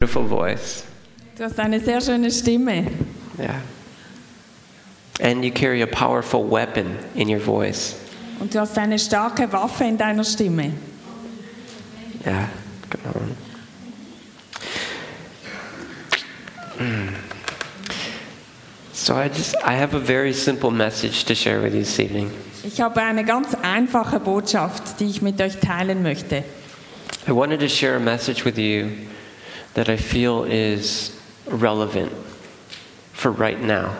beautiful voice. Du hast eine sehr schöne Stimme. Yeah. And you carry a powerful weapon in your voice. Und du hast eine starke Waffe in deiner Stimme. Yeah. Come on. Mm. So I just I have a very simple message to share with you this evening. Ich habe eine ganz einfache Botschaft, die ich mit euch teilen möchte. I wanted to share a message with you that I feel is relevant for right now.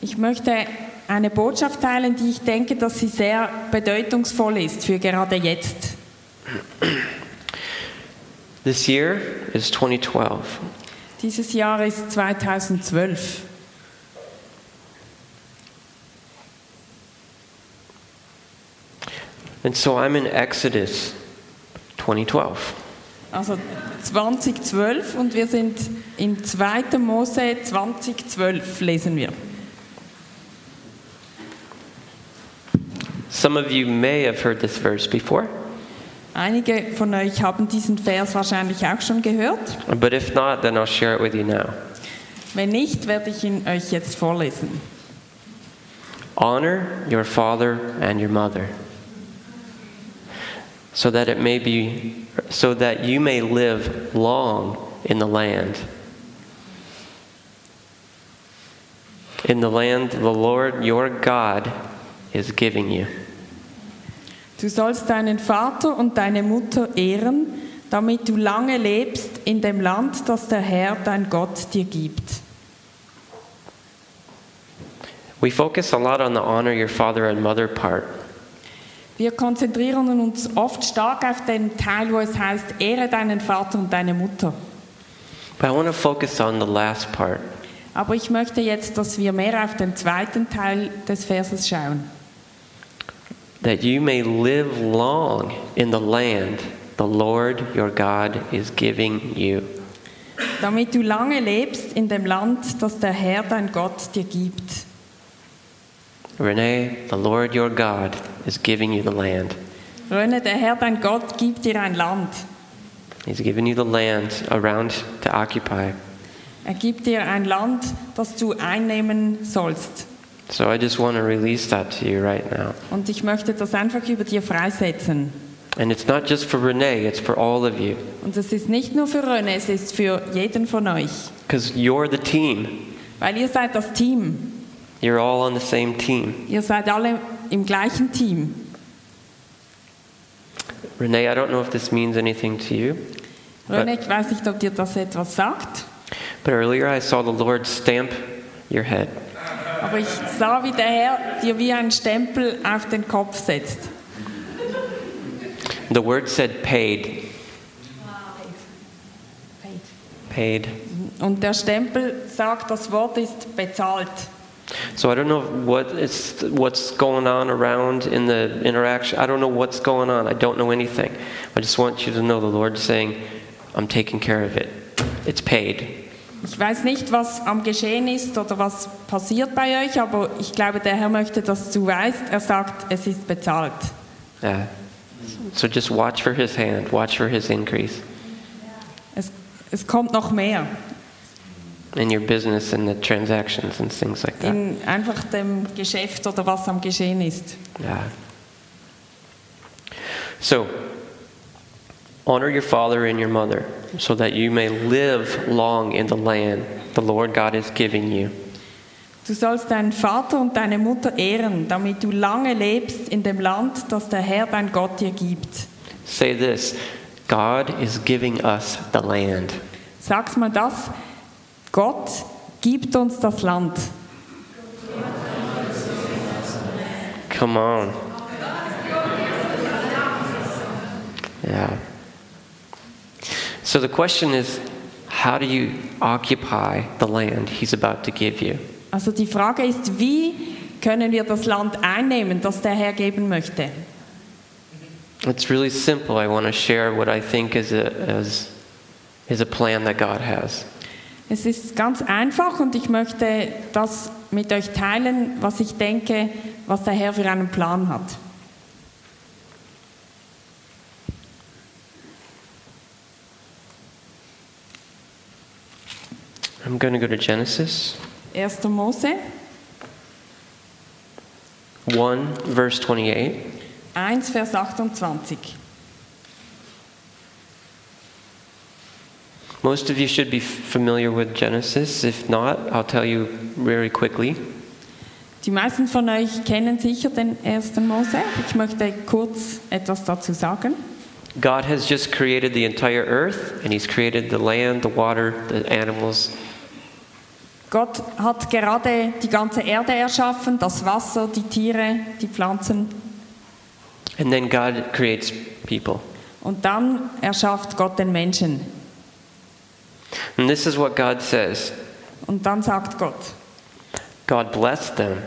Ich möchte eine Botschaft teilen, die ich denke, dass sie sehr bedeutungsvoll ist für gerade jetzt. This year is 2012. Dieses Jahr ist 2012. And so I'm in Exodus 2012. Also 2012 und wir sind in 2. Mose 2012 lesen wir. Some of you may have heard this verse before, Einige von euch haben diesen Vers wahrscheinlich auch schon gehört. but if not, then I'll share it with you now. Wenn nicht, werde ich ihn euch jetzt vorlesen. Honor your father and your mother, so that it may be so that you may live long in the land. In the land the Lord your God is giving you. Du sollst deinen Vater und deine Mutter ehren, damit du lange lebst in dem Land, das der Herr, dein Gott, dir gibt. We focus a lot on the honor your father and mother part. Wir konzentrieren uns oft stark auf den Teil, wo es heißt, ehre deinen Vater und deine Mutter. But I want to focus on the last part. Aber ich möchte jetzt, dass wir mehr auf den zweiten Teil des Verses schauen. that you may live long in the land the Lord your God is giving you. Damit du lange lebst in dem Land, das der Herr, dein Gott, dir gibt. Renee, the Lord your God is giving you the land. Rönne, der Herr, dein Gott, gibt dir ein Land. He's giving you the land around to occupy. Er gibt dir ein Land, das du einnehmen sollst. So I just want to release that to you right now. Und ich möchte das einfach über dir freisetzen. And it's not just for Renee, it's for all of you. Und es ist nicht nur für Rönne, es ist für jeden von euch. Because you're the team. Weil ihr seid das Team. You're all on the same team. Ihr seid alle im gleichen Team. Renee, I don't know if this means anything to you, Rönne, ich weiß nicht, ob dir das etwas sagt, but earlier I saw the Lord stamp your head. aber ich sah, wie der Herr dir wie einen Stempel auf den Kopf setzt. The word said paid. Paid. Und der Stempel sagt, das Wort ist bezahlt. So I don't know what is what's going on around in the interaction. I don't know what's going on. I don't know anything. I just want you to know the Lord's saying, I'm taking care of it. It's paid. Ich weiß nicht, was am Geschehen ist oder was passiert bei euch, aber ich glaube, der Herr möchte, dass du weißt. Er sagt, es ist bezahlt. Yeah. So just watch for his hand, watch for his increase Es, es kommt noch mehr. In your business and the transactions and things like that. In einfach dem Geschäft oder was am Geschehen ist. Yeah. So, honor your father and your mother, so that you may live long in the land the Lord God is giving you. Du sollst deinen Vater und deine Mutter ehren, damit du lange lebst in dem Land, das der Herr, dein Gott, dir gibt. Say this God is giving us the land. Sag's mal das. Gott gibt uns das Land. Come on. Yeah. So the question is how do you occupy the land He's about to give you? Also die Frage ist, wie können wir das Land einnehmen, das der Herr geben möchte? It's really simple. I want to share what I think is a, is, is a plan that God has. Es ist ganz einfach und ich möchte das mit euch teilen, was ich denke, was der Herr für einen Plan hat. I'm going to go to Genesis 1. Mose 1, verse 28. 1, Vers 28. Most of you should be familiar with Genesis. If not, I'll tell you very quickly. Die meisten von euch kennen sicher den 1. Mose. Ich möchte kurz etwas dazu sagen. God has just created the entire earth, and He's created the land, the water, the animals, Gott hat gerade die ganze Erde erschaffen, das Wasser, die Tiere, die Pflanzen. and then God creates people. Und dann erschafft Gott den Menschen. And this is what God says. Und dann sagt Gott, God blessed them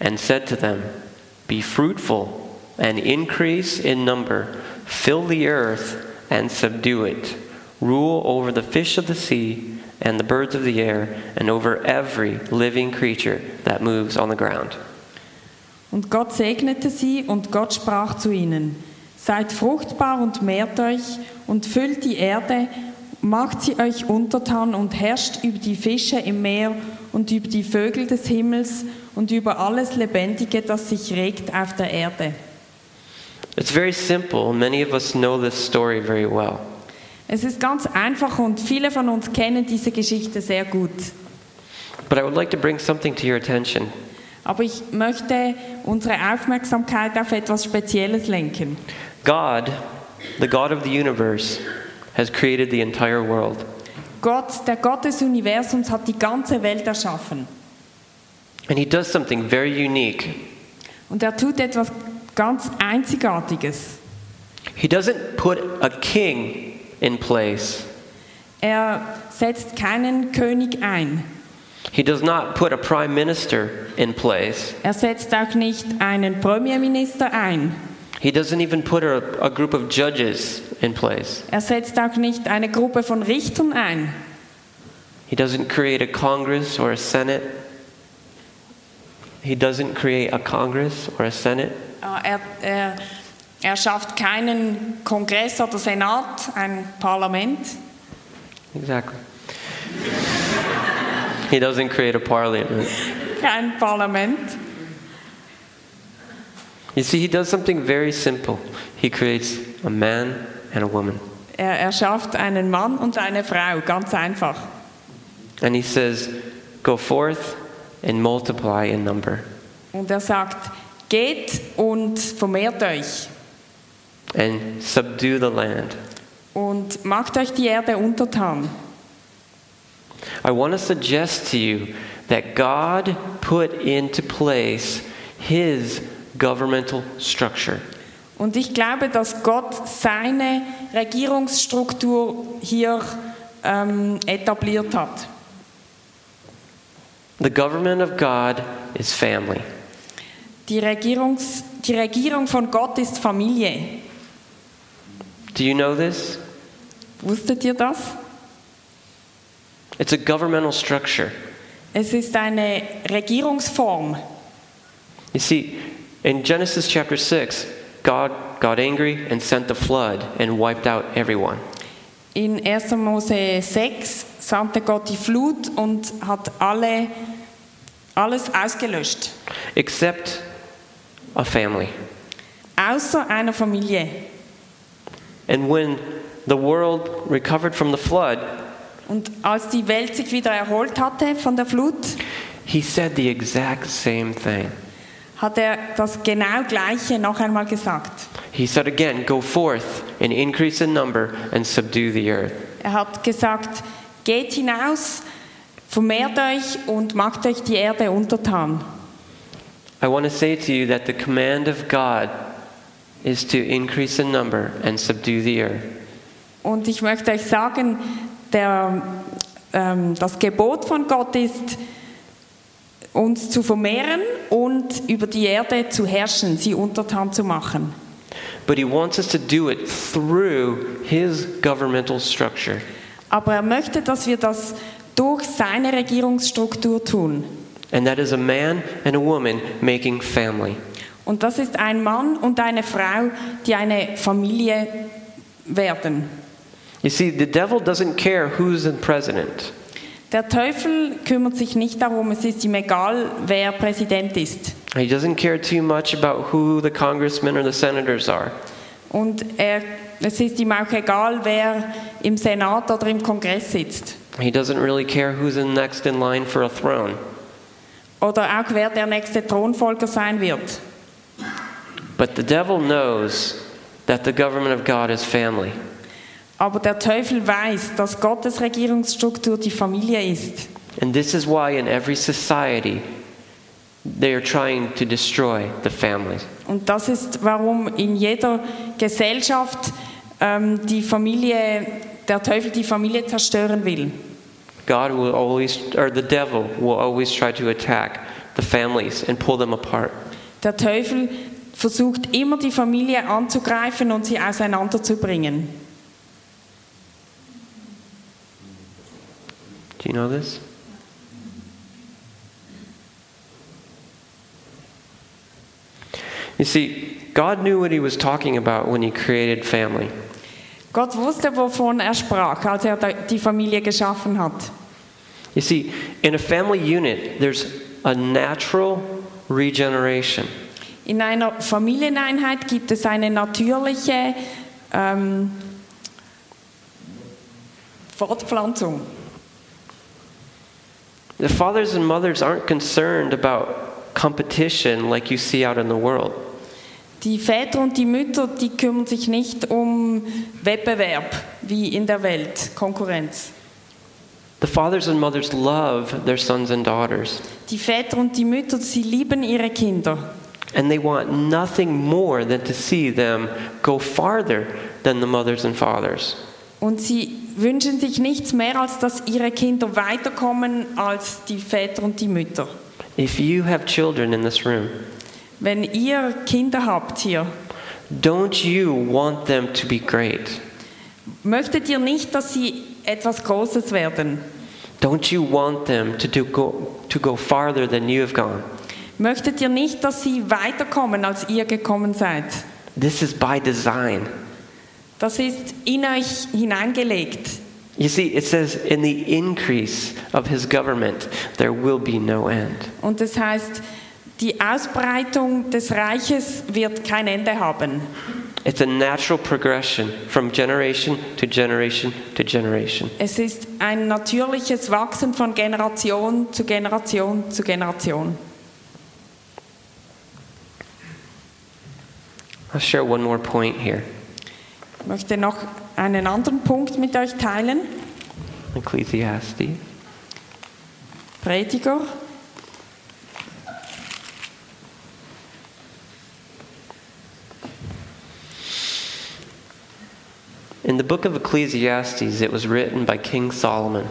and said to them, Be fruitful and increase in number, fill the earth and subdue it, rule over the fish of the sea and the birds of the air, and over every living creature that moves on the ground. Und Gott segnete sie und Gott sprach zu ihnen, Seid fruchtbar und mehrt euch und füllt die Erde, macht sie euch untertan und herrscht über die Fische im Meer und über die Vögel des Himmels und über alles Lebendige, das sich regt auf der Erde. It's very simple. Many of us know this story very well. Es ist ganz einfach und viele von uns kennen diese Geschichte sehr gut. But I would like to bring something to your attention. Aber ich möchte unsere Aufmerksamkeit auf etwas Spezielles lenken. God, the God of the universe, has created the entire world. Gott, der Gott des Universums, hat die ganze Welt erschaffen. And He does something very unique. Und er tut etwas ganz Einzigartiges. He doesn't put a king in place. Er setzt keinen König ein. He does not put a prime minister in place. Er setzt auch nicht einen Premierminister ein. He doesn't even put a, a group of judges in place. Er setzt auch nicht eine Gruppe von Richtern ein. He doesn't create a Congress or a Senate. He doesn't create a Congress or a Senate. Ah, Er, er, er schafft keinen Kongress oder Senat, ein Parlament. Exactly. he doesn't create a parliament. Kein Parlament. You see, he does something very simple. He creates a man and a woman. Er, er schafft einen Mann und eine Frau, ganz einfach. And he says, Go forth and multiply in number. Und er sagt, geht und vermehrt euch and subdue the land. und macht euch die Erde untertan. I want to suggest to you that God put into place his governmental structure. Und ich glaube, dass Gott seine Regierungsstruktur hier ähm, etabliert hat. The government of God is family. Die, Regierungs, die Regierung von Gott ist Familie. Do you know this? Wusstet ihr das? It's a governmental structure. Es ist eine Regierungsform. You see, in Genesis chapter 6, God got angry and sent the flood and wiped out everyone. In 1. Mose 6 sandte Gott die Flut und hat alle, alles ausgelöscht. Except a family. Außer einer Familie. And when the world recovered from the flood, Und als die Welt sich wieder erholt hatte von der Flut, he said the exact same thing. Hat er das genau Gleiche noch einmal gesagt. He said again, Go forth and increase in number and subdue the earth. Er hat gesagt, geht hinaus, vermehrt euch und macht euch die Erde untertan. I want to say to you that the command of God is to increase in number and subdue the earth. Und ich möchte euch sagen, der, ähm, das Gebot von Gott ist, uns zu vermehren und über die Erde zu herrschen, sie untertan zu machen. But he wants us to do it through his governmental structure. Aber er möchte, dass wir das durch seine Regierungsstruktur tun. And that is a man and a woman making family. Und das ist ein Mann und eine Frau, die eine Familie werden. You see, the devil doesn't care who's the president. Der Teufel kümmert sich nicht darum, es ist ihm egal, wer Präsident ist. He doesn't care too much about who the congressmen or the senators are. Und er, es ist ihm auch egal, wer im Senat oder im Kongress sitzt. He doesn't really care who's in next in line for a throne. Oder auch wer der nächste Thronfolger sein wird. But the devil knows that the government of God is family. Aber der Teufel weiß, dass Gottes Regierungsstruktur die Familie ist. And this is why in every society they are trying to destroy the families. Und das ist, warum in jeder Gesellschaft ähm, die Familie, der Teufel die Familie zerstören will. God will always, or the devil will always try to attack the families and pull them apart. Der Teufel versucht immer die Familie anzugreifen und sie auseinanderzubringen. Do you know this? You see, God knew what he was talking about when he created family. Gott wusste, wovon er sprach, als er die Familie geschaffen hat. You see, in a family unit, there's a natural regeneration. In einer Familieneinheit gibt es eine natürliche ähm, Fortpflanzung. The fathers and mothers aren't concerned about competition like you see out in the world. Die Väter und die Mütter, die kümmern sich nicht um Wettbewerb wie in der Welt, Konkurrenz. The fathers and mothers love their sons and daughters, Die Väter und die Mütter, sie lieben ihre Kinder. and they want nothing more than to see them go farther than the mothers and fathers. Und sie wünschen sich nichts mehr, als dass ihre Kinder weiterkommen als die Väter und die Mütter. If you have children in this room, Wenn ihr Kinder habt hier, don't you want them to be great? möchtet ihr nicht, dass sie etwas Großes werden? Don't you want them to, do go, to go farther than you have gone? Möchtet ihr nicht, dass sie weiterkommen, als ihr gekommen seid? This is by design. Das ist in euch hineingelegt. You see, it says, in the increase of his government, there will be no end. Und das heißt, die Ausbreitung des Reiches wird kein Ende haben. It's a natural progression from generation to generation to generation. Es ist ein natürliches Wachsen von Generation zu Generation zu Generation. I'll share one more point here. Ich möchte noch einen anderen Punkt mit euch teilen. Ecclesiastes. Prediger, In the book of Ecclesiastes, it was written by King Solomon.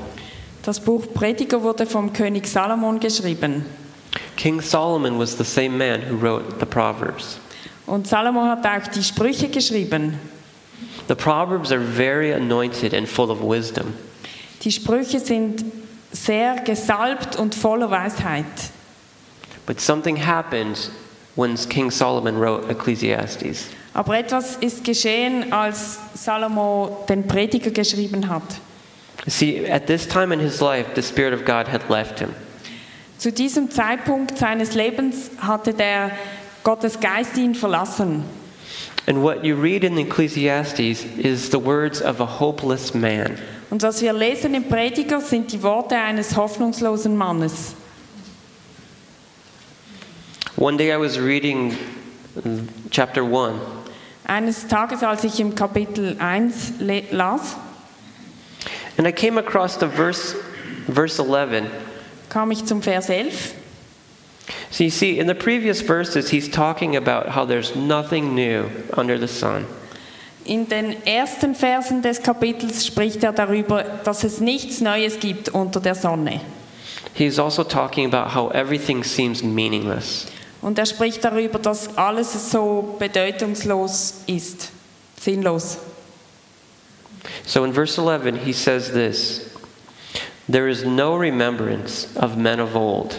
das Buch Prediger wurde vom König Salomon geschrieben. King Solomon was the same man who wrote the Proverbs. Und Salomon hat auch die Sprüche geschrieben. The Proverbs are very anointed and full of wisdom. Die Sprüche sind sehr gesalbt und voller Weisheit. But something happened when King Solomon wrote Ecclesiastes. Aber etwas ist geschehen, als Salomo den Prediger geschrieben hat. See, at this time in his life, the Spirit of God had left him. Zu diesem Zeitpunkt seines Lebens hatte der Gottes Geist ihn verlassen. And what you read in Ecclesiastes is the words of a hopeless man. Und was wir lesen im Prediger sind die Worte eines hoffnungslosen Mannes. One day I was reading chapter 1, Eines Tages, als ich im Kapitel 1 las, and I came across the verse, verse 11. kam ich zum Vers 11. So you see, in the previous verses, he's talking about how there's nothing new under the sun. In den ersten Versen des Kapitels spricht er darüber, dass es nichts Neues gibt unter der Sonne. He's also talking about how everything seems meaningless. Und er spricht darüber, dass alles so bedeutungslos ist, sinnlos. So in verse 11, he says this There is no remembrance of men of old,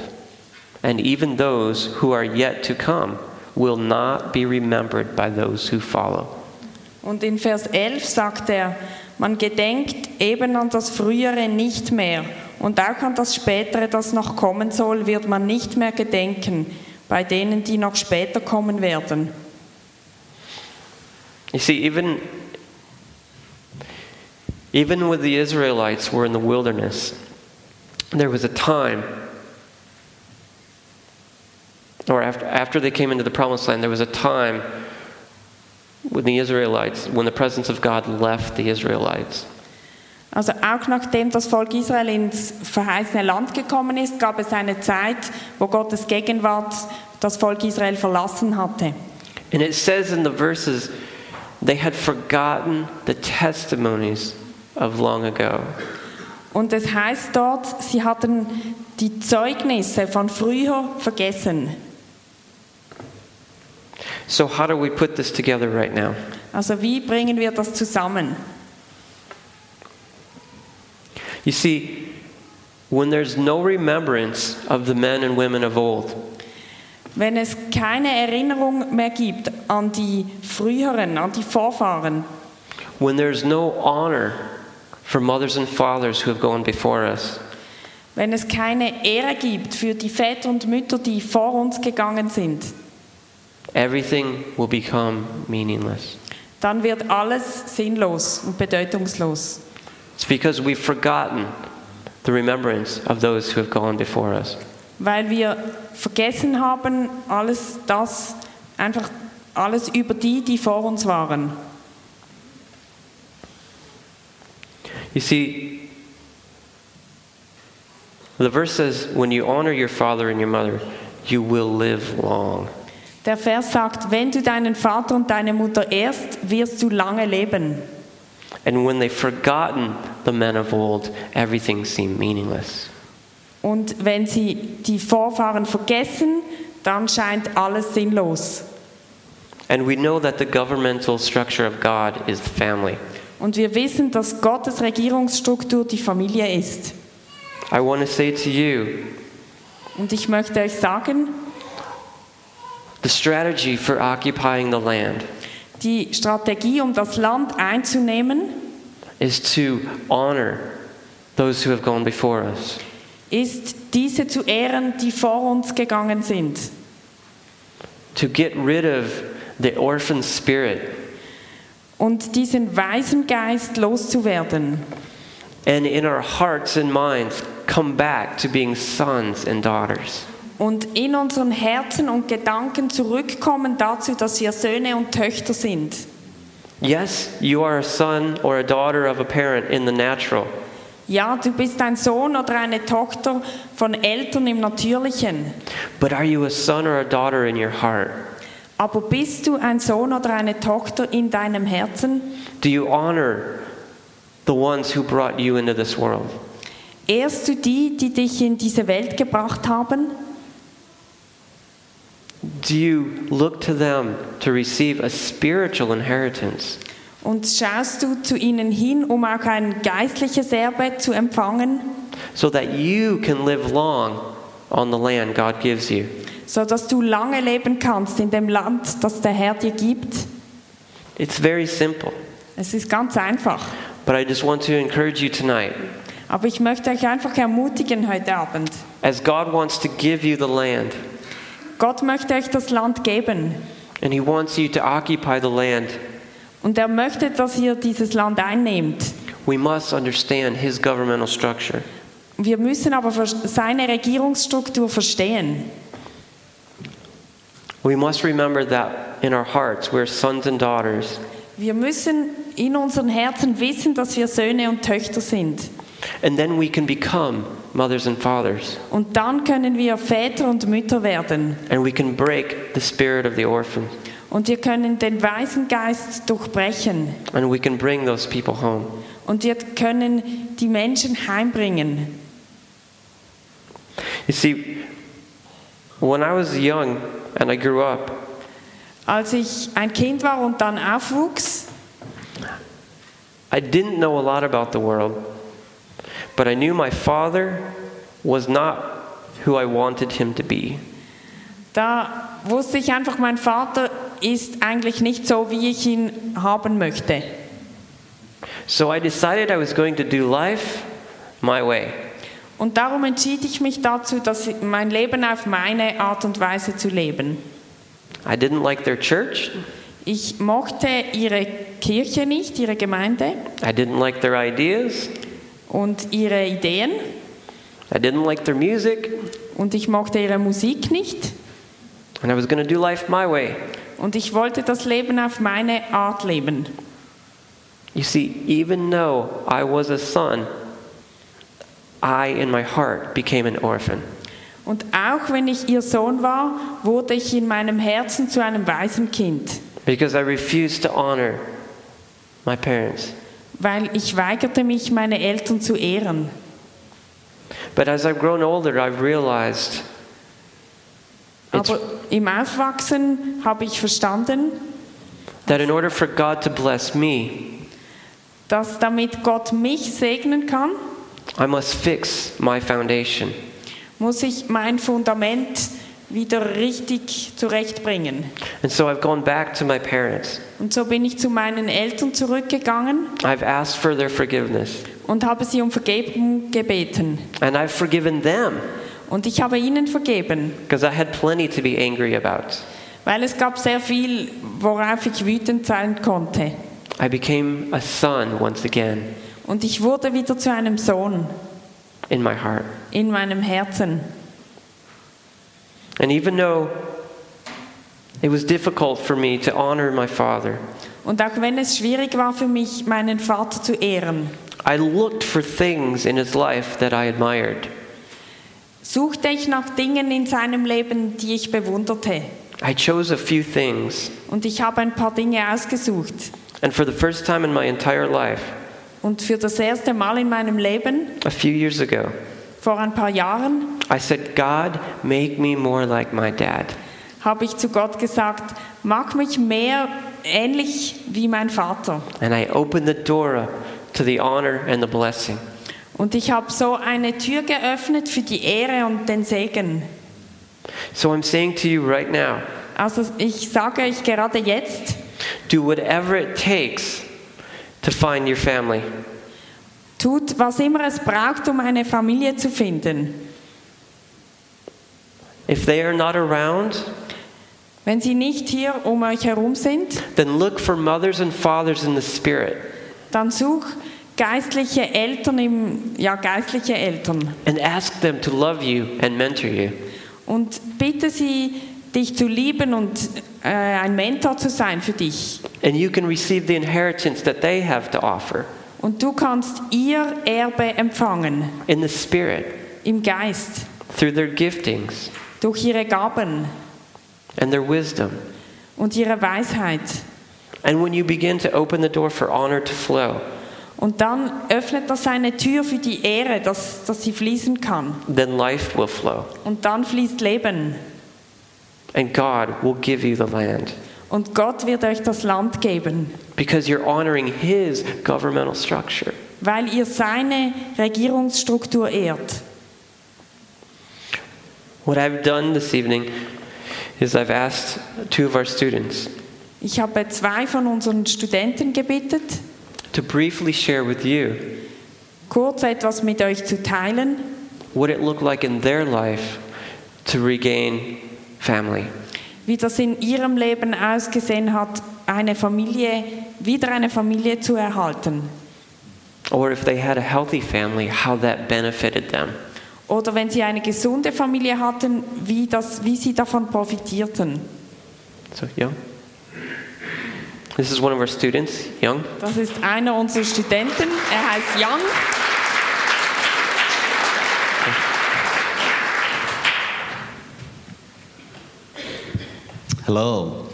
and even those who are yet to come will not be remembered by those who follow. Und in Vers 11 sagt er, man gedenkt eben an das Frühere nicht mehr Und auch an das Spätere, das noch kommen soll, wird man nicht mehr gedenken, bei denen, die noch später kommen werden. You see, even, even when the Israelites were in the wilderness, there was a time, or after, after they came into the promised land, there was a time when the Israelites, when the presence of God left the Israelites. Also auch nachdem das Volk Israel ins verheißene Land gekommen ist, gab es eine Zeit, wo Gottes Gegenwart das Volk Israel verlassen hatte. And it says in the verses, they had forgotten the testimonies of long ago. Und es heißt dort, sie hatten die Zeugnisse von früher vergessen. So, how do we put this together right now? Also wie bringen wir das zusammen? You see, when there's no remembrance of the men and women of old, Wenn es keine Erinnerung mehr gibt an die früheren, an die Vorfahren, when there's no honor for mothers and fathers who have gone before us, wenn es keine Ehre gibt für die Väter und Mütter, die vor uns gegangen sind, everything will become meaningless. dann wird alles sinnlos und bedeutungslos. It's because we've forgotten the remembrance of those who have gone before us. Weil wir vergessen haben, alles das, einfach alles über die, die vor uns waren. You see, the verse says, when you honor your father and your mother, you will live long. Der Vers sagt, wenn du deinen Vater und deine Mutter ehrst, wirst du lange leben. And when they've forgotten the men of old, everything seemed meaningless. Und wenn sie die Vorfahren vergessen, dann scheint alles sinnlos. And we know that the governmental structure of God is the family. Und wir wissen, dass Gottes Regierungsstruktur die Familie ist. I want to say to you Und ich möchte euch sagen, the strategy for occupying the land die Strategie, um das Land einzunehmen, is to honor those who have gone before us. ist diese zu ehren, die vor uns gegangen sind. To get rid of the orphan spirit Und diesen weisen Geist loszuwerden. and in our hearts and minds come back to being sons and daughters. Und in unseren Herzen und Gedanken zurückkommen dazu, dass wir Söhne und Töchter sind. Yes, you are a son or a daughter of a parent in the natural, Ja, du bist ein Sohn oder eine Tochter von Eltern im Natürlichen. but are you a son or a daughter in your heart? Aber bist du ein Sohn oder eine Tochter in deinem Herzen? Do you honor the ones who brought you into this world? Ehrst du die, die dich in diese Welt gebracht haben? Do you look to them to receive a spiritual inheritance? Und schaust du zu ihnen hin, um auch ein geistliches Erbe zu empfangen, so that you can live long on the land God gives you. so dass du lange leben kannst in dem Land, das der Herr dir gibt? It's very simple, Es ist ganz einfach. but I just want to encourage you tonight. Aber ich möchte euch einfach ermutigen heute Abend. As God wants to give you the land, Gott möchte euch das Land geben. and He wants you to occupy the land, Und er möchte, dass ihr dieses Land einnehmt. we must understand His governmental structure. Wir müssen aber seine Regierungsstruktur verstehen. We must remember that in our hearts we're sons and daughters, Wir müssen in unseren Herzen wissen, dass wir Söhne und Töchter sind. and then we can become mothers and fathers, Und dann können wir Väter und Mütter werden. and we can break the spirit of the orphan, Und wir können den weisen Geist durchbrechen. and we can bring those people home. Und wir können die Menschen heimbringen. You see, when I was young and I grew up, Als ich ein Kind war und dann aufwuchs, I didn't know a lot about the world, but I knew my father was not who I wanted him to be. da wusste ich einfach, mein Vater ist eigentlich nicht so, wie ich ihn haben möchte. So I decided I was going to do life my way. Und darum entschied ich mich dazu, dass mein Leben auf meine Art und Weise zu leben. I didn't like their church. Ich mochte ihre Kirche nicht, ihre Gemeinde I didn't like their ideas. Und ihre Ideen. I didn't like their music. Und ich mochte ihre Musik nicht. And I was going to do life my way. Und ich wollte das Leben auf meine Art leben. You see, even though I was a son, I, in my heart, became an orphan. Und auch wenn ich ihr Sohn war, wurde ich in meinem Herzen zu einem Waisenkind, Because I refused to honor my parents. Weil ich weigerte mich, meine Eltern zu ehren. But as I've grown older, I've realized Aber im Aufwachsen habe ich verstanden, that in order for God to bless me, dass damit Gott mich segnen kann, I must fix my foundation. muss ich mein Fundament wieder richtig zurechtbringen. And so I've gone back to my parents. Und so bin ich zu meinen Eltern zurückgegangen I've asked for their forgiveness. und habe sie um Vergebung gebeten. And I've forgiven them Und ich habe ihnen vergeben, because I had plenty to be angry about. weil es gab sehr viel, worauf ich wütend sein konnte. I became a son once again Und ich wurde wieder zu einem Sohn in my heart. in meinem Herzen. And even though it was difficult for me to honor my father, Und auch wenn es schwierig war für mich, meinen Vater zu ehren, I looked for things in his life that I admired. suchte ich nach Dingen in seinem Leben, die ich bewunderte. I chose a few things. Und ich habe ein paar Dinge ausgesucht. And for the first time in my entire life, Und für das erste Mal in meinem Leben, a few years ago, vor ein paar Jahren, I said, God, make me more like my dad. habe ich zu Gott gesagt, mach mich mehr ähnlich wie mein Vater. And I opened the door up to the honor and the blessing. Und ich habe so eine Tür geöffnet für die Ehre und den Segen. So I'm saying to you right now Also ich sage euch gerade jetzt, do whatever it takes to find your family. Tut, was immer es braucht, um eine Familie zu finden. If they are not around, Wenn sie nicht hier um euch herum sind, then look for mothers and fathers in the spirit dann such geistliche Eltern im, ja geistliche Eltern and ask them to love you and mentor you. und bitte sie, dich zu lieben und äh, ein Mentor zu sein für dich. And you can receive the inheritance that they have to offer Und du kannst ihr Erbe empfangen in the spirit im Geist through their giftings durch ihre Gaben and their wisdom. und ihre Weisheit. And when you begin to open the door for honor to flow, Und dann öffnet das eine Tür für die Ehre, dass, dass sie fließen kann. then life will flow. Und dann fließt Leben. And God will give you the land Und Gott wird euch das Land geben, because you're honoring His governmental structure. weil ihr seine Regierungsstruktur ehrt. What I've done this evening is I've asked two of our students Ich habe zwei von unseren Studenten gebeten, to briefly share with you kurz etwas mit euch zu teilen, what it looked like in their life to regain family. Wie das in ihrem Leben ausgesehen hat, eine Familie, wieder eine Familie zu erhalten. Or if they had a healthy family, how that benefited them. Oder wenn sie eine gesunde Familie hatten, wie, das, wie sie davon profitierten. So, Young? This is one of our students, Young. Das ist einer unserer Studenten, er heißt Young. Hello.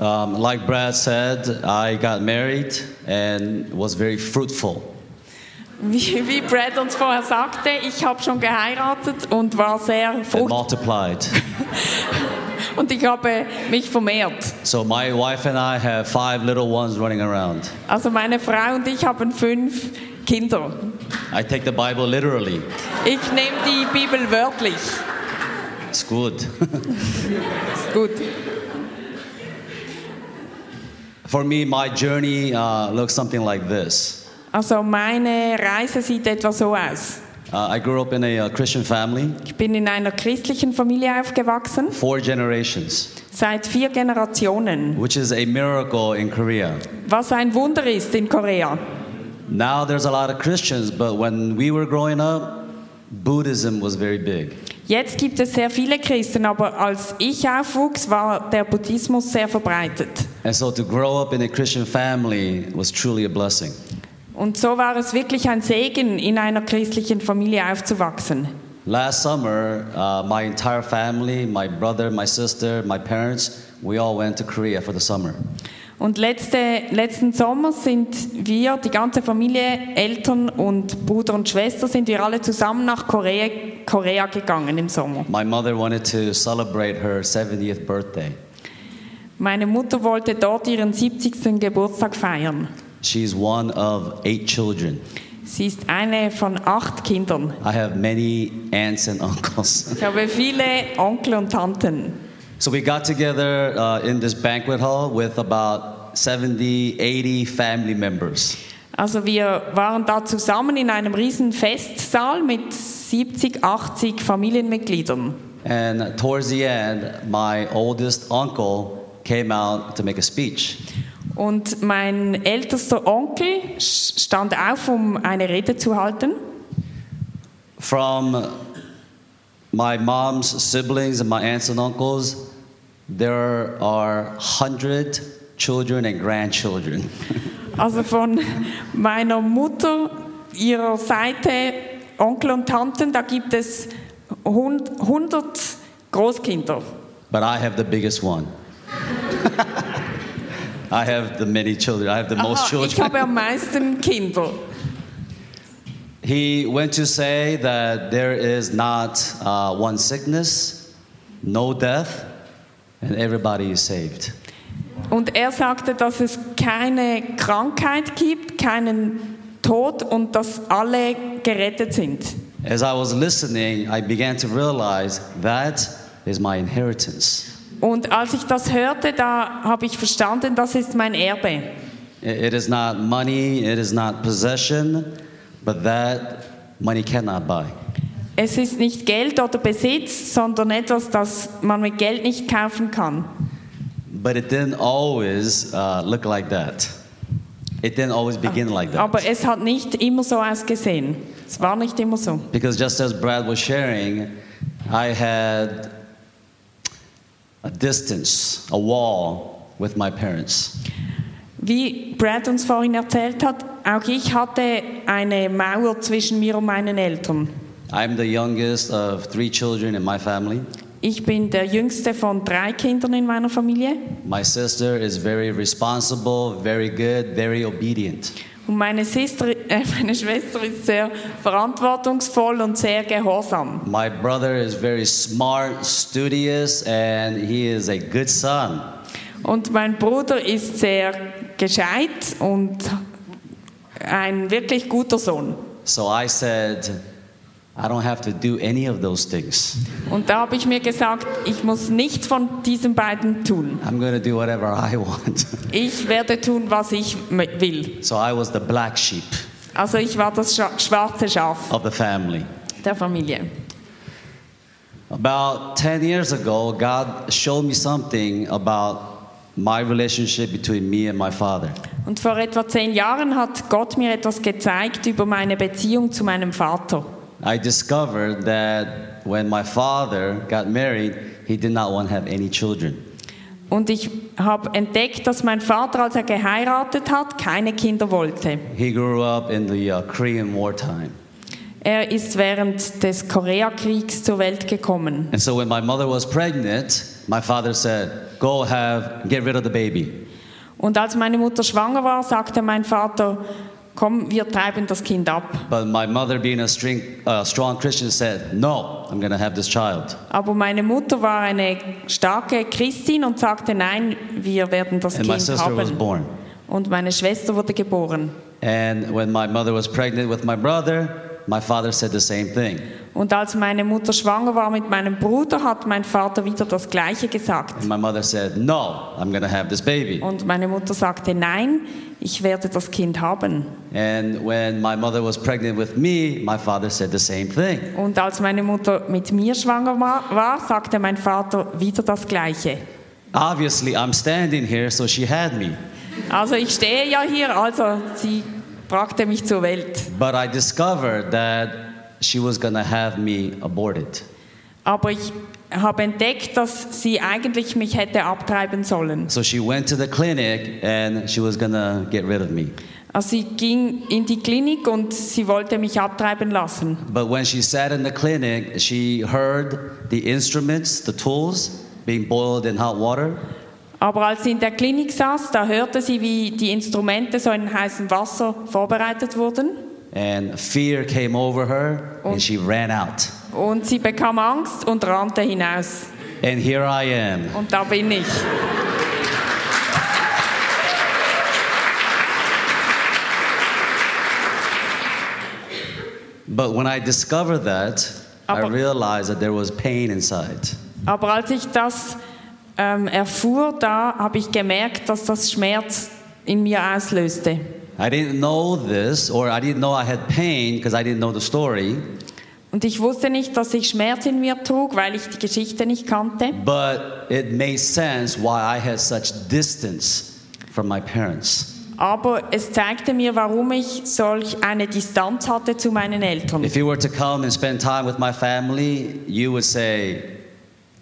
Um, like Brad said, I got married and was very fruitful. Wie, wie Brad uns vorher sagte, ich habe schon geheiratet und war sehr and frucht multiplied. und ich habe mich vermehrt. so my wife and I have five little ones running around. Also meine Frau und ich haben fünf Kinder. I take the Bible literally. Ich nehme die Bibel wörtlich. It's good. it's good. For me, my journey uh, looks something like this. Also meine Reise sieht etwa so aus. Uh, I grew up in a uh, Christian family, Ich bin in einer christlichen Familie aufgewachsen, four generations, seit vier Generationen, which is a miracle in Korea. was ein Wunder ist in Korea. Now there's a lot of Christians, but when we were growing up, Buddhism was very big. Jetzt gibt es sehr viele Christen, aber als ich aufwuchs, war der Buddhismus sehr verbreitet. And so to grow up in a Christian family was truly a blessing. Und so war es wirklich ein Segen, in einer christlichen Familie aufzuwachsen. Last summer, uh, my entire family, my brother, my sister, my parents, we all went to Korea for the summer. Und letzte, letzten Sommer sind wir, die ganze Familie, Eltern und Bruder und Schwester, sind wir alle zusammen nach Korea, Korea gegangen im Sommer. My mother wanted to celebrate her 70th birthday. Meine Mutter wollte dort ihren 70. Geburtstag feiern. She's one of eight children. Sie ist eine von acht Kindern. I have many aunts and uncles. Ich habe viele Onkel und Tanten. So we got together uh, in this banquet hall with about 70, 80 family members. Also wir waren da zusammen in einem riesen Festsaal mit 70, 80 Familienmitgliedern. And towards the end, my oldest uncle came out to make a speech. Und mein ältester Onkel stand auf, um eine Rede zu halten. From my mom's siblings and my aunts and uncles, there are 100 children and grandchildren. Also von meiner Mutter, ihrer Seite, Onkel und Tanten, da gibt es 100 Großkinder. But I have the biggest one. I have the many children. I have the most Aha, ich children. habe am meisten Kinder. He went to say that there is not uh, one sickness, no death, and everybody is saved. Und er sagte, dass es keine Krankheit gibt, keinen Tod und dass alle gerettet sind. As I was listening, I began to realize that is my inheritance. Und als ich das hörte, da habe ich verstanden, das ist mein Erbe. It is not money, it is not possession, but that money cannot buy. Es ist nicht Geld oder Besitz, sondern etwas, das man mit Geld nicht kaufen kann. But it didn't always uh, look like that. It didn't always begin like that. Aber es hat nicht immer so ausgesehen. Es war nicht immer so. Because just as Brad was sharing, I had a distance, a wall with my parents. Wie Brad uns vorhin erzählt hat, auch ich hatte eine Mauer zwischen mir und meinen Eltern. I'm the youngest of three children in my family. Ich bin der jüngste von drei Kindern in meiner Familie My sister is very responsible, very good, very obedient. und meine, Sister, äh, meine Schwester ist sehr verantwortungsvoll und sehr gehorsam. My brother is very smart, studious, and he is a good son. Und mein Bruder ist sehr gescheit und ein wirklich guter Sohn. So I said, I don't have to do any of those things. Und da habe ich mir gesagt, ich muss nichts von diesen beiden tun. I'm going to do whatever I want. Ich werde tun, was ich will. so I was the black sheep Also ich war das schwarze Schaf of the family. der Familie. About 10 years ago, God showed me something about my relationship between me and my father. Und vor etwa zehn Jahren hat Gott mir etwas gezeigt über meine Beziehung zu meinem Vater. I discovered that when my father got married, he did not want to have any children. Und ich habe entdeckt, dass mein Vater, als er geheiratet hat, keine Kinder wollte. He grew up in the uh, Korean wartime. Er ist während des Koreakriegs zur Welt gekommen. And so when my mother was pregnant, my father said, Go have, get rid of the baby. Und als meine Mutter schwanger war, sagte mein Vater, komm, wir treiben das Kind ab. But my mother, being a string, uh, strong Christian, said, No, I'm going to have this child. Aber meine Mutter war eine starke Christin und sagte, nein, wir werden das And my Kind sister was haben. born. Und meine Schwester wurde geboren. And when my mother was pregnant with my brother, my father said the same thing. Und als meine Mutter schwanger war mit meinem Bruder, hat mein Vater wieder das Gleiche gesagt. And my mother said, No, I'm to have this baby. Und meine Mutter sagte, nein, ich werde das Kind haben. And when my mother was pregnant with me, my father said the same thing. Und als meine Mutter mit mir schwanger war, war, sagte mein Vater wieder das Gleiche. Obviously, I'm standing here, so she had me. Also ich stehe ja hier, also sie brachte mich zur Welt. But I discovered that she was to have me aborted. Aber ich habe entdeckt, dass sie eigentlich mich hätte abtreiben sollen. So she went to the clinic and she was to get rid of me. Also sie ging in die Klinik und sie wollte mich abtreiben lassen. But when she sat in the clinic, she heard the instruments, the tools being boiled in hot water. Aber als sie in der Klinik saß, da hörte sie, wie die Instrumente so in heißem Wasser vorbereitet wurden. And fear came over her and she ran out. Und sie bekam Angst und rannte hinaus. And here I am. Und da bin ich. But when I discovered that, I realized that there was pain inside. Aber als ich das ähm, erfuhr, da habe ich gemerkt, dass das Schmerz in mir auslöste. I didn't know this, or I didn't know I had pain because I didn't know the story. Und ich wusste nicht, dass ich Schmerz in mir trug, weil ich die Geschichte nicht kannte. But it made sense why I had such distance from my parents. Aber es zeigte mir, warum ich solch eine Distanz hatte zu meinen Eltern. If you were to come and spend time with my family, you would say,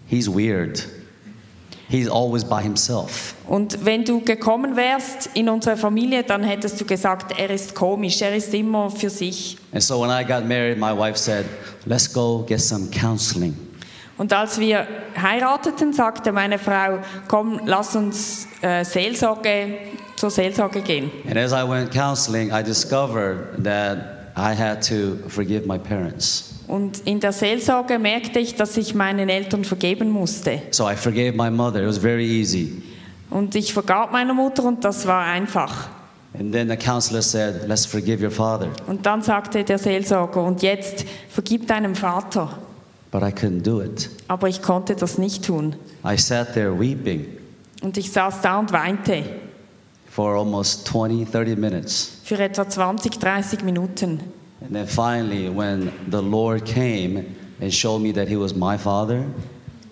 He's weird. He's always by himself. Und wenn du gekommen wärst in unsere Familie, dann hättest du gesagt, er ist komisch, er ist immer für sich. And so when I got married, my wife said, Let's go get some counseling. Und als wir heirateten, sagte meine Frau, komm, lass uns äh, Seelsorge, zur Seelsorge gehen. And as I went counseling, I discovered that I had to forgive my parents. Und in der Seelsorge merkte ich, dass ich meinen Eltern vergeben musste. So I forgave my mother. It was very easy. Und ich vergab meiner Mutter und das war einfach. And then the counselor said, Let's forgive your father. Und dann sagte der Seelsorger, und jetzt vergib deinem Vater. But I couldn't do it. Aber ich konnte das nicht tun. I sat there weeping Und ich saß da und weinte for almost 20, 30 minutes. für etwa 20, 30 Minuten. And then finally, when the Lord came and showed me that He was my father,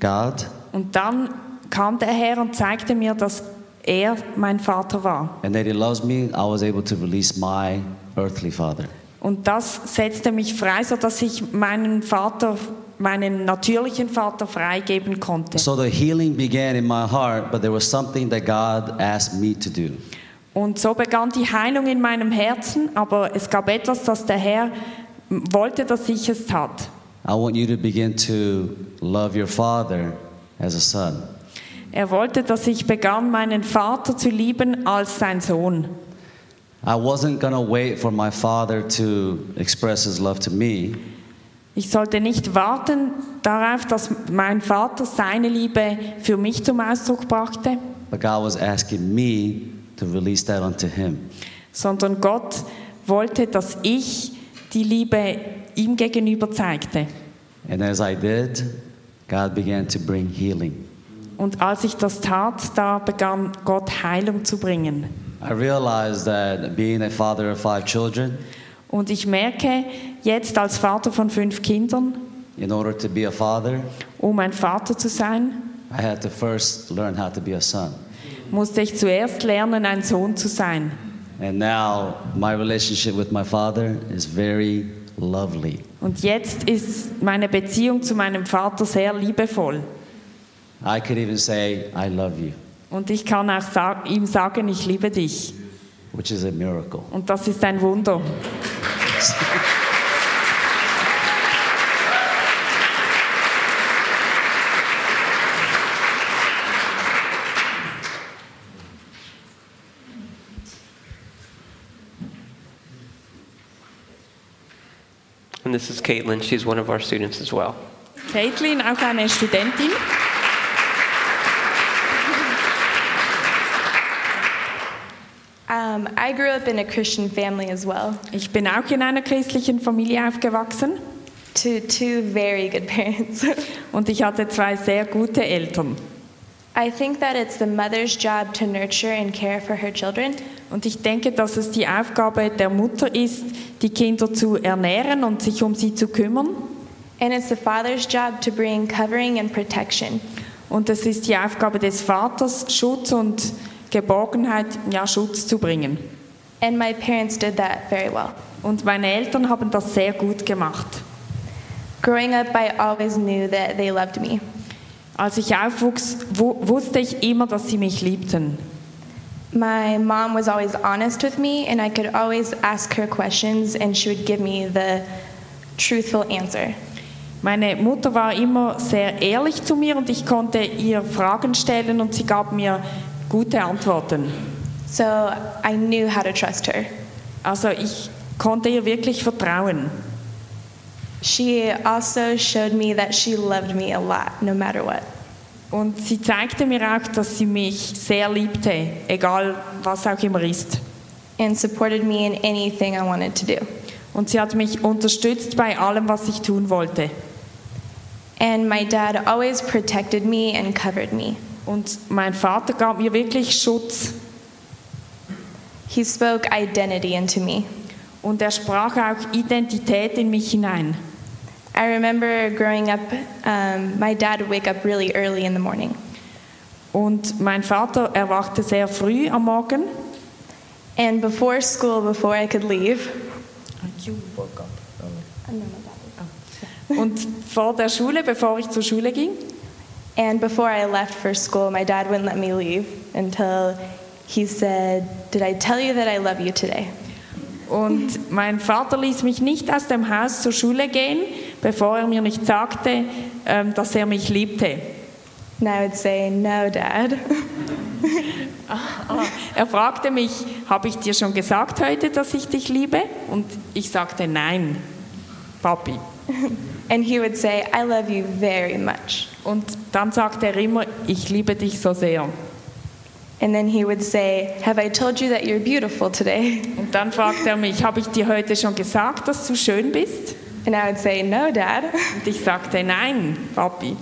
God, Und dann kam der Herr und zeigte mir, dass er mein Vater war. and that He loves me, I was able to release my earthly father. Und das setzte mich frei, sodass ich meinen Vater, meinen natürlichen Vater freigeben konnte. So the healing began in my heart, but there was something that God asked me to do. Und so begann die Heilung in meinem Herzen, aber es gab etwas, das der Herr wollte, dass ich es tat. I want you to begin to love your father as a son. Er wollte, dass ich begann, meinen Vater zu lieben als sein Sohn. I wasn't going to wait for my father to express his love to me. Ich sollte nicht warten darauf, dass mein Vater seine Liebe für mich zum Ausdruck brachte, But God was asking me to release that unto him. sondern Gott wollte, dass ich die Liebe ihm gegenüber zeigte. And as I did, God began to bring healing. Und als ich das tat, da begann Gott Heilung zu bringen. I realized that being a father of five children, Und ich merke jetzt als Vater von fünf Kindern, in order to be a father, um ein Vater zu sein, I had to first learn how to be a son. Musste ich zuerst lernen, ein Sohn zu sein. And now my relationship with my father is very lovely. Und jetzt ist meine Beziehung zu meinem Vater sehr liebevoll. I could even say, I love you, Und ich kann auch sa ihm sagen, ich liebe dich. which is a miracle. Und das ist ein Wunder. And this is Caitlin. She's one of our students as well. Caitlin, auch eine Studentin. Um, I I grew up in a Christian family as well, Ich bin auch in einer christlichen Familie aufgewachsen to two very good parents. und ich hatte zwei sehr gute Eltern. I think that it's the mother's job to nurture and care for her children, Und ich denke, dass es die Aufgabe der Mutter ist, die Kinder zu ernähren und sich um sie zu kümmern. and it's the father's job to bring covering and protection. Und es ist die Aufgabe des Vaters, Schutz und Geborgenheit, ja, Schutz zu bringen. And my parents did that very well. Und meine Eltern haben das sehr gut gemacht. Growing up, I always knew that they loved me. Als ich aufwuchs, wu wusste ich immer, dass sie mich liebten. My mom was always honest with me, and I could always ask her questions, and she would give me the truthful answer. Meine Mutter war immer sehr ehrlich zu mir und ich konnte ihr Fragen stellen und sie gab mir gute Antworten. So I knew how to trust her. Also ich konnte ihr wirklich vertrauen. She also showed me that she loved me a lot, no matter what. Und sie zeigte mir auch, dass sie mich sehr liebte, egal was auch immer ist. and supported me in anything I wanted to do. Und sie hat mich unterstützt bei allem, was ich tun wollte. And my dad always protected me and covered me. Und mein Vater gab mir wirklich Schutz. He spoke identity into me. Und er sprach auch Identität in mich hinein. I remember growing up, um, my dad would wake up really early in the morning. Und mein Vater erwachte sehr früh am Morgen. And before school, before I could leave, Und vor der Schule, bevor ich zur Schule ging. and before I left for school, my dad wouldn't let me leave until he said, Did I tell you that I love you today? Und mein Vater ließ mich nicht aus dem Haus zur Schule gehen, bevor er mir nicht sagte, ähm, dass er mich liebte. And I would say, No, dad. Er fragte mich, habe ich dir schon gesagt heute, dass ich dich liebe? Und ich sagte, nein, Papi. And he would say, I love you very much. Und dann sagte er immer, ich liebe dich so sehr. And then he would say, Have I told you that you're beautiful today? Und dann fragte er mich, habe ich dir heute schon gesagt, dass du schön bist? And I would say, No, dad. Und ich sagte, nein, Papi.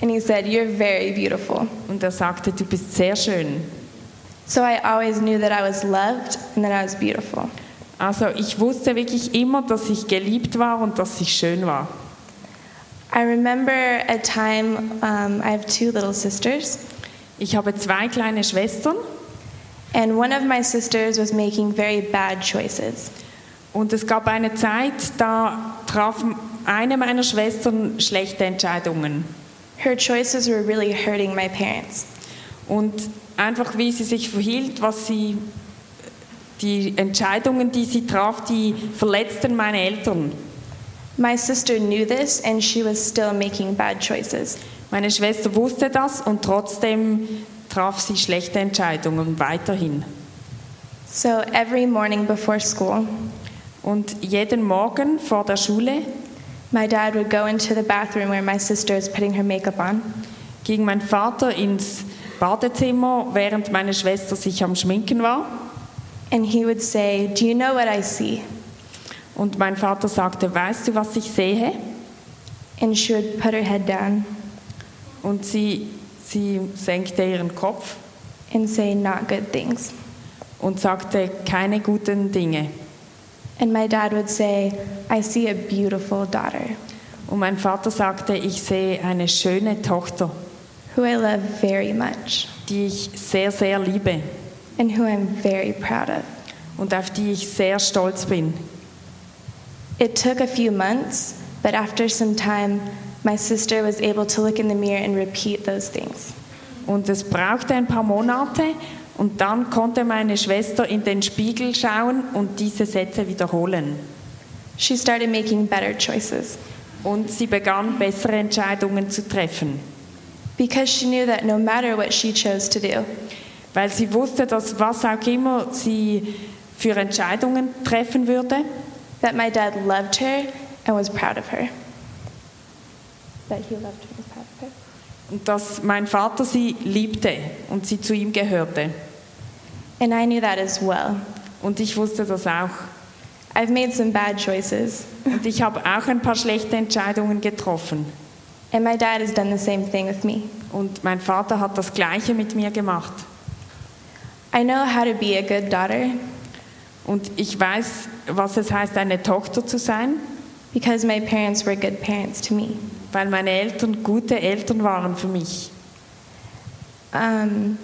And he said, You're very beautiful. Und er sagte, du bist sehr schön. So I always knew that I was loved and that I was beautiful. Also ich wusste wirklich immer, dass ich geliebt war und dass ich schön war. I remember a time, um, I have two little sisters, Ich habe zwei kleine Schwestern and one of my sisters was making very bad choices. und es gab eine Zeit, da traf eine meiner Schwestern schlechte Entscheidungen. Her choices were really hurting my parents. Und einfach wie sie sich verhielt, was sie, die Entscheidungen, die sie traf, die verletzten meine Eltern. My sister knew this and she was still making bad choices. Meine Schwester wusste das und trotzdem traf sie schlechte Entscheidungen weiterhin. So every morning before school, Und jeden Morgen vor der Schule my dad would go into the bathroom where my sister is putting her makeup on. ging mein Vater ins Badezimmer, während meine Schwester sich am Schminken war. And he would say, Do you know what I see? Und mein Vater sagte, weißt du, was ich sehe? And she would put her head down Und sie, sie senkte ihren Kopf and say, Not good things. und sagte keine guten Dinge. And my dad would say, I see a beautiful daughter Und mein Vater sagte, ich sehe eine schöne Tochter, who I love very much die ich sehr, sehr liebe and who I'm very proud of. und auf die ich sehr stolz bin. It took a few months, but after some time, my sister was able to look in the mirror and repeat those things. Und es brauchte ein paar Monate und dann konnte meine Schwester in den Spiegel schauen und diese Sätze wiederholen. She started making better choices Und sie begann bessere Entscheidungen zu treffen, because she knew that no matter what she chose to do, weil sie wusste, dass was auch immer sie für Entscheidungen treffen würde, that my dad loved her and was proud of her. That he loved of her. und dass mein Vater sie liebte und sie zu ihm gehörte. And I knew that as well. Und ich wusste das auch. I've made some bad choices, Und ich habe auch ein paar schlechte Entscheidungen getroffen. and my dad has done the same thing with me. Und mein Vater hat das Gleiche mit mir gemacht. I know how to be a good daughter Und ich weiß, was es heißt, eine Tochter zu sein, because my parents were good parents to me. Weil meine Eltern gute Eltern waren für mich. Um,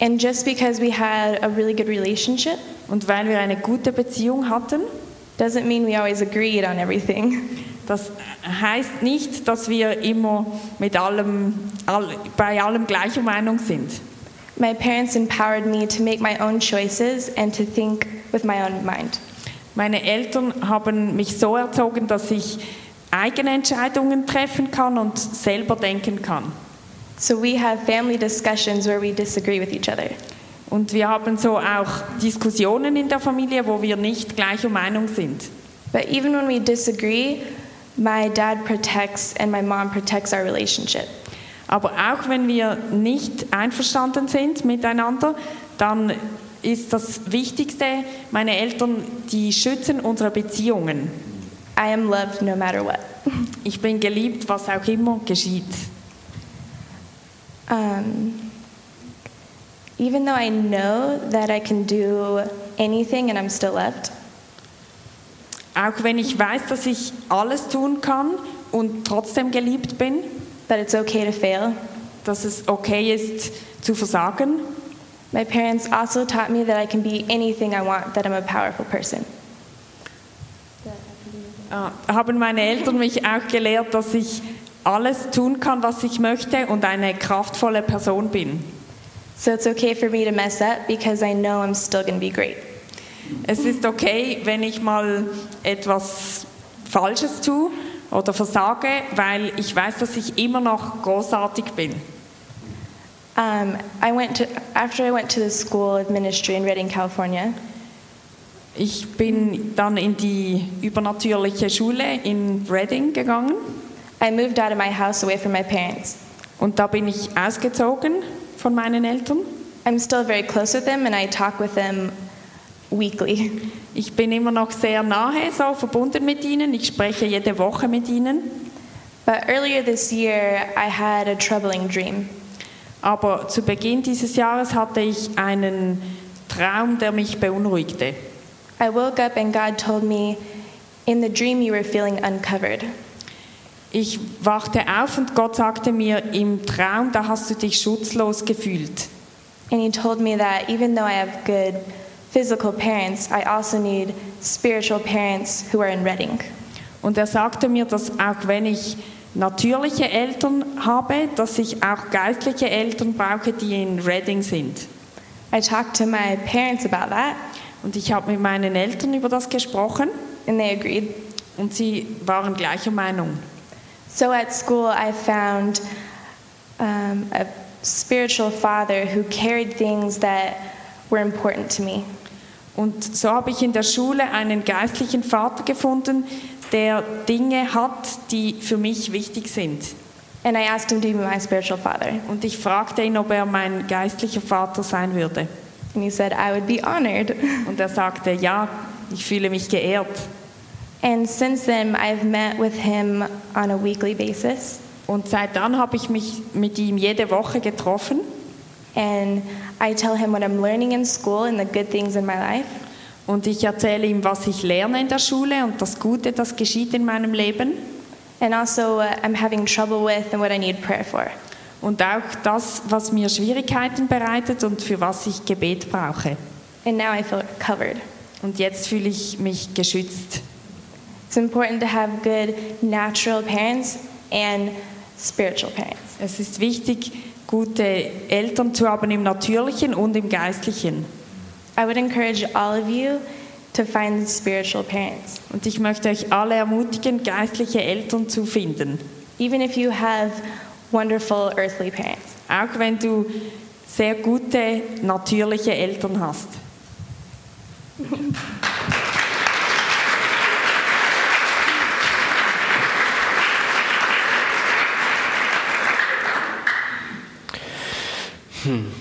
and just because we had a really good relationship Und weil wir eine gute Beziehung hatten, doesn't mean we always agreed on everything. das heißt nicht, dass wir immer mit allem, all, bei allem gleicher Meinung sind. My parents empowered me to make my own choices and to think with my own mind. Meine Eltern haben mich so erzogen, dass ich eigene Entscheidungen treffen kann und selber denken kann. So we have family discussions where we disagree with each other. Und wir haben so auch Diskussionen in der Familie, wo wir nicht gleicher Meinung sind. But even when we disagree, my dad protects and my mom protects our relationship. Aber auch wenn wir nicht einverstanden sind miteinander, dann ist das Wichtigste, meine Eltern, die schützen unsere Beziehungen. I am loved no matter what. Ich bin geliebt, was auch immer geschieht. Um, even though I know that I can do anything and I'm still loved, Auch wenn ich weiß, dass ich alles tun kann und trotzdem geliebt bin, that it's okay to fail, dass es okay ist zu versagen, my parents also taught me that I can be anything I want, that I'm a powerful person. Äh, haben meine Eltern mich auch gelehrt, dass ich alles tun kann, was ich möchte und eine kraftvolle Person bin. So it's okay for me to mess up because I know I'm still going to be great. Es ist okay, wenn ich mal etwas Falsches tue oder versage, weil ich weiß, dass ich immer noch großartig bin. Um, I went to, after I went to the School of Ministry in Redding, California, Ich bin dann in die übernatürliche Schule in Reading gegangen I moved out of my house away from my parents. und da bin ich ausgezogen von meinen Eltern. I'm still very close with them and I talk with them weekly. Ich bin immer noch sehr nahe, so verbunden mit ihnen. Ich spreche jede Woche mit ihnen. But earlier this year, I had a troubling dream. Aber zu Beginn dieses Jahres hatte ich einen Traum, der mich beunruhigte. I woke up and God told me, In the dream, you were feeling uncovered. Ich wachte auf und Gott sagte mir, im Traum, da hast du dich schutzlos gefühlt. And He told me that even though I have good physical parents, I also need spiritual parents who are in Reading. Und er sagte mir, dass auch wenn ich natürliche Eltern habe, dass ich auch geistliche Eltern brauche, die in Reading sind. I talked to my parents about that, Und ich habe mit meinen Eltern über das gesprochen and they agreed. und sie waren gleicher Meinung. So at school, I found um, a spiritual father who carried things that were important to me. Und so habe ich in der Schule einen geistlichen Vater gefunden, der Dinge hat, die für mich wichtig sind. And I asked him to be my spiritual father. Und ich fragte ihn, ob er mein geistlicher Vater sein würde. And he said, I would be honored. Und er sagte, ja, ich fühle mich geehrt. And since then, I've met with him on a weekly basis. Und seit dann habe ich mich mit ihm jede Woche getroffen. And I tell him what I'm learning in school and the good things in my life. Und ich erzähle ihm, was ich lerne in der Schule und das Gute, das geschieht in meinem Leben. And also what I'm having trouble with and what I need prayer for. Und auch das, was mir Schwierigkeiten bereitet und für was ich Gebet brauche. And now I feel covered. Und jetzt fühle ich mich geschützt. It's important to have good natural parents and spiritual parents. Es ist wichtig, gute Eltern zu haben im Natürlichen und im Geistlichen. I would encourage all of you to find spiritual parents. Und ich möchte euch alle ermutigen, geistliche Eltern zu finden. Even if you have wonderful earthly parents. Auch wenn du sehr gute, natürliche Eltern hast.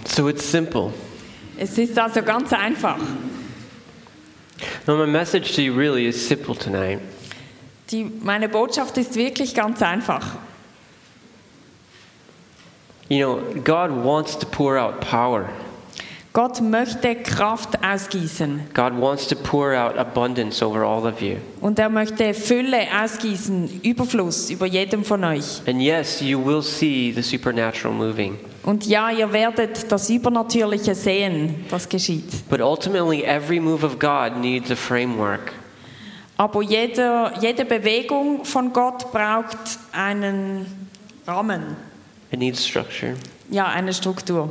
So it's simple. Es ist also ganz einfach. Now, my message to you really is simple tonight. Die, meine Botschaft ist wirklich ganz einfach. You know, God wants to pour out power. Gott möchte Kraft ausgießen God wants to pour out abundance over all of you. und er möchte Fülle ausgießen, Überfluss über jedem von euch. And yes, you will see the supernatural moving. Und ja, ihr werdet das Übernatürliche sehen, was geschieht. But ultimately, every move of God needs a framework. Aber jede, jede Bewegung von Gott braucht einen Rahmen, It needs structure. ja, eine Struktur.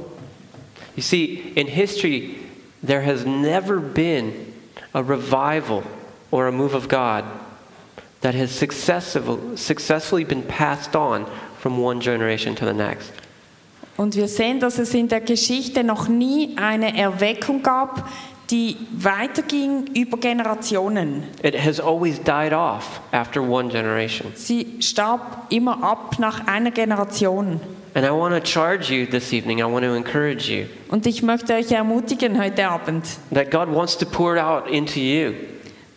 You see, in history, there has never been a revival or a move of God that has successfully been passed on from one generation to the next. Und wir sehen, dass es in der Geschichte noch nie eine Erweckung gab, die weiterging über Generationen. It has always died off after one generation. Sie starb immer ab nach einer Generation. And I want to charge you this evening, I want to encourage you Und ich möchte euch ermutigen heute Abend, that God wants to pour out into you.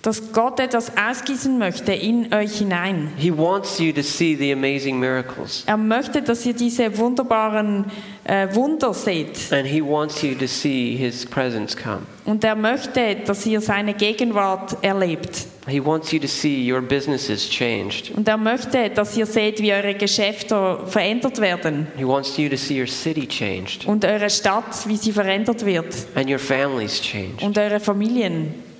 Dass Gott etwas ausgießen möchte in euch hinein. He wants you to see the amazing miracles. Er möchte, dass ihr diese wunderbaren äh, Wunder seht. And He wants you to see His presence come. Und er möchte, dass ihr seine Gegenwart erlebt. He wants you to see your businesses changed. Und er möchte, dass ihr seht, wie eure Geschäfte verändert werden. He wants you to see your city changed Und eure Stadt, wie sie verändert wird. and your families changed. Und eure Familien.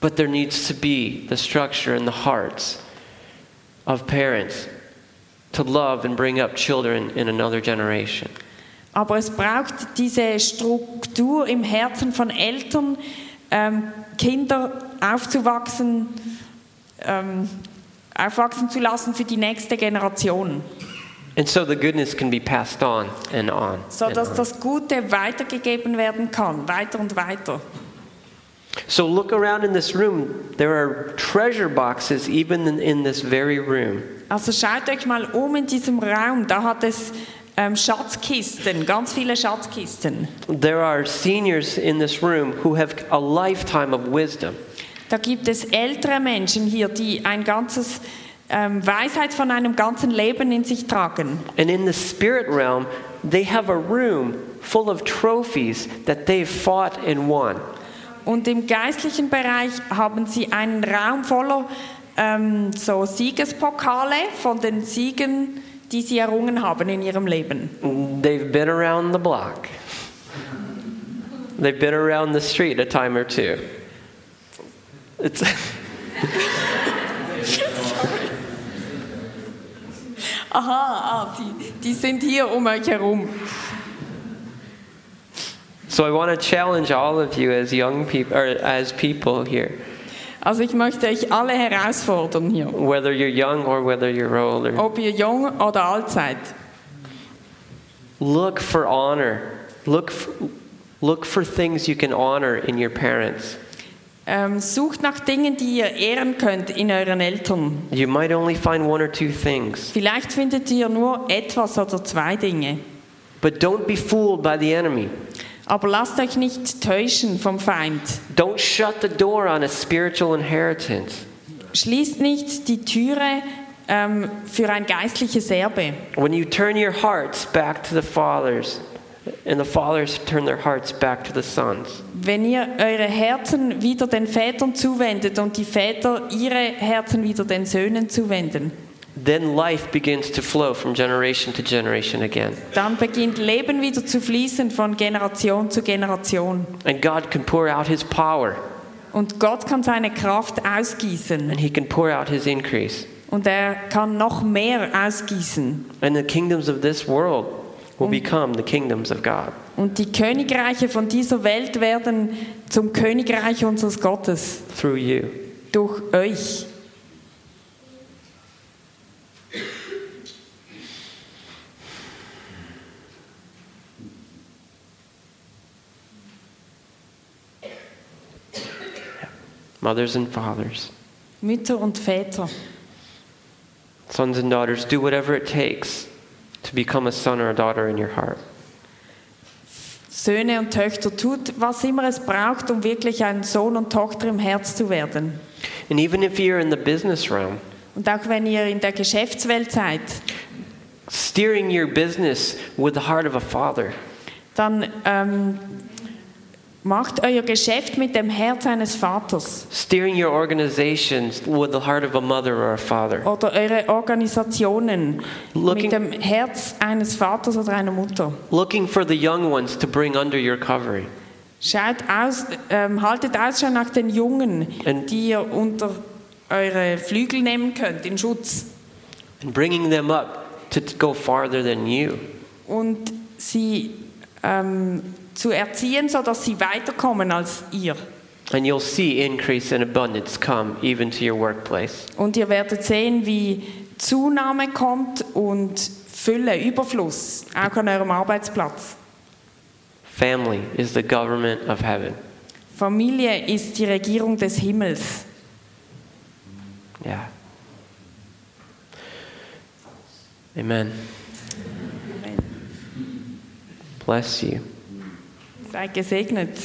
But there needs to be the structure in the hearts of parents to love and bring up children in another generation. Aber es braucht diese Struktur im Herzen von Eltern, ähm, Kinder aufzuwachsen, ähm, aufwachsen zu lassen für die nächste Generation, And so the goodness can be passed on and on. so and dass on. das Gute weitergegeben werden kann, weiter und weiter. So look around in this room. There are treasure boxes even in, in this very room. Also schaut euch mal um in diesem Raum, da hat es ähm, Schatzkisten, ganz viele Schatzkisten. There are seniors in this room who have a lifetime of wisdom. Da gibt es ältere Menschen hier, die ein ganzes ähm, Weisheit von einem ganzen Leben in sich tragen. And in the spirit realm, they have a room full of trophies that they've fought and won. Und im geistlichen Bereich haben sie einen Raum voller ähm, so Siegespokale von den Siegen, die sie errungen haben in ihrem Leben. They've been around the block. They've been around the street a time or two. It's Aha, ah, sie, die sind hier um euch herum. So I want to challenge all of you as young people or as people here, Also ich möchte euch alle herausfordern hier, whether you're young or whether you're older. ob ihr jung oder alt seid. Look for honor. Look for, look for things you can honor in your parents. Ähm, sucht nach Dingen, die ihr ehren könnt in euren Eltern. You might only find one or two things, Vielleicht findet ihr nur etwas oder zwei Dinge. but don't be fooled by the enemy. Aber lasst euch nicht täuschen vom Feind. Don't shut the door on a spiritual inheritance. Schließt nicht die Türe ähm, für ein geistliches Erbe. When you turn your hearts back to the fathers, and the fathers turn their hearts back to the sons, Wenn ihr eure Herzen wieder den Vätern zuwendet und die Väter ihre Herzen wieder den Söhnen zuwenden, then life begins to flow from generation to generation again. dann beginnt Leben wieder zu fließen von Generation zu Generation. And God can pour out His power, Und Gott kann seine Kraft ausgießen and He can pour out His increase. und er kann noch mehr ausgießen. And the kingdoms of this world will become the kingdoms of God. Und die Königreiche von dieser Welt werden zum Königreich unseres Gottes through you. durch euch. Mothers and fathers, Mütter und Väter, sons and daughters, do whatever it takes to become a son or a daughter in your heart. Söhne und Töchter, tut, was immer es braucht, um wirklich ein Sohn und Tochter im Herz zu werden. And even if you're in the business realm, Und auch wenn ihr in der Geschäftswelt seid, steering your business with the heart of a father. dann ähm, macht euer Geschäft mit dem Herz eines Vaters Steering your organizations with the heart of a mother or a father. oder eure Organisationen Looking- mit dem Herz eines Vaters oder einer Mutter. Looking for the young ones to bring under your covering. Schaut aus, ähm, haltet Ausschau nach den Jungen, Und- die ihr unter eure Flügel nehmen könnt, in Schutz. and bringing them up to go farther than you. Und sie ähm, zu erziehen, sodass sie weiterkommen als ihr. And you'll see increase and abundance come even to your workplace. Und ihr werdet sehen, wie Zunahme kommt und Fülle, Überfluss, auch an eurem Arbeitsplatz. Family is the government of heaven. Familie ist die Regierung des Himmels. Yeah. Amen. Bless you. Seid gesegnet.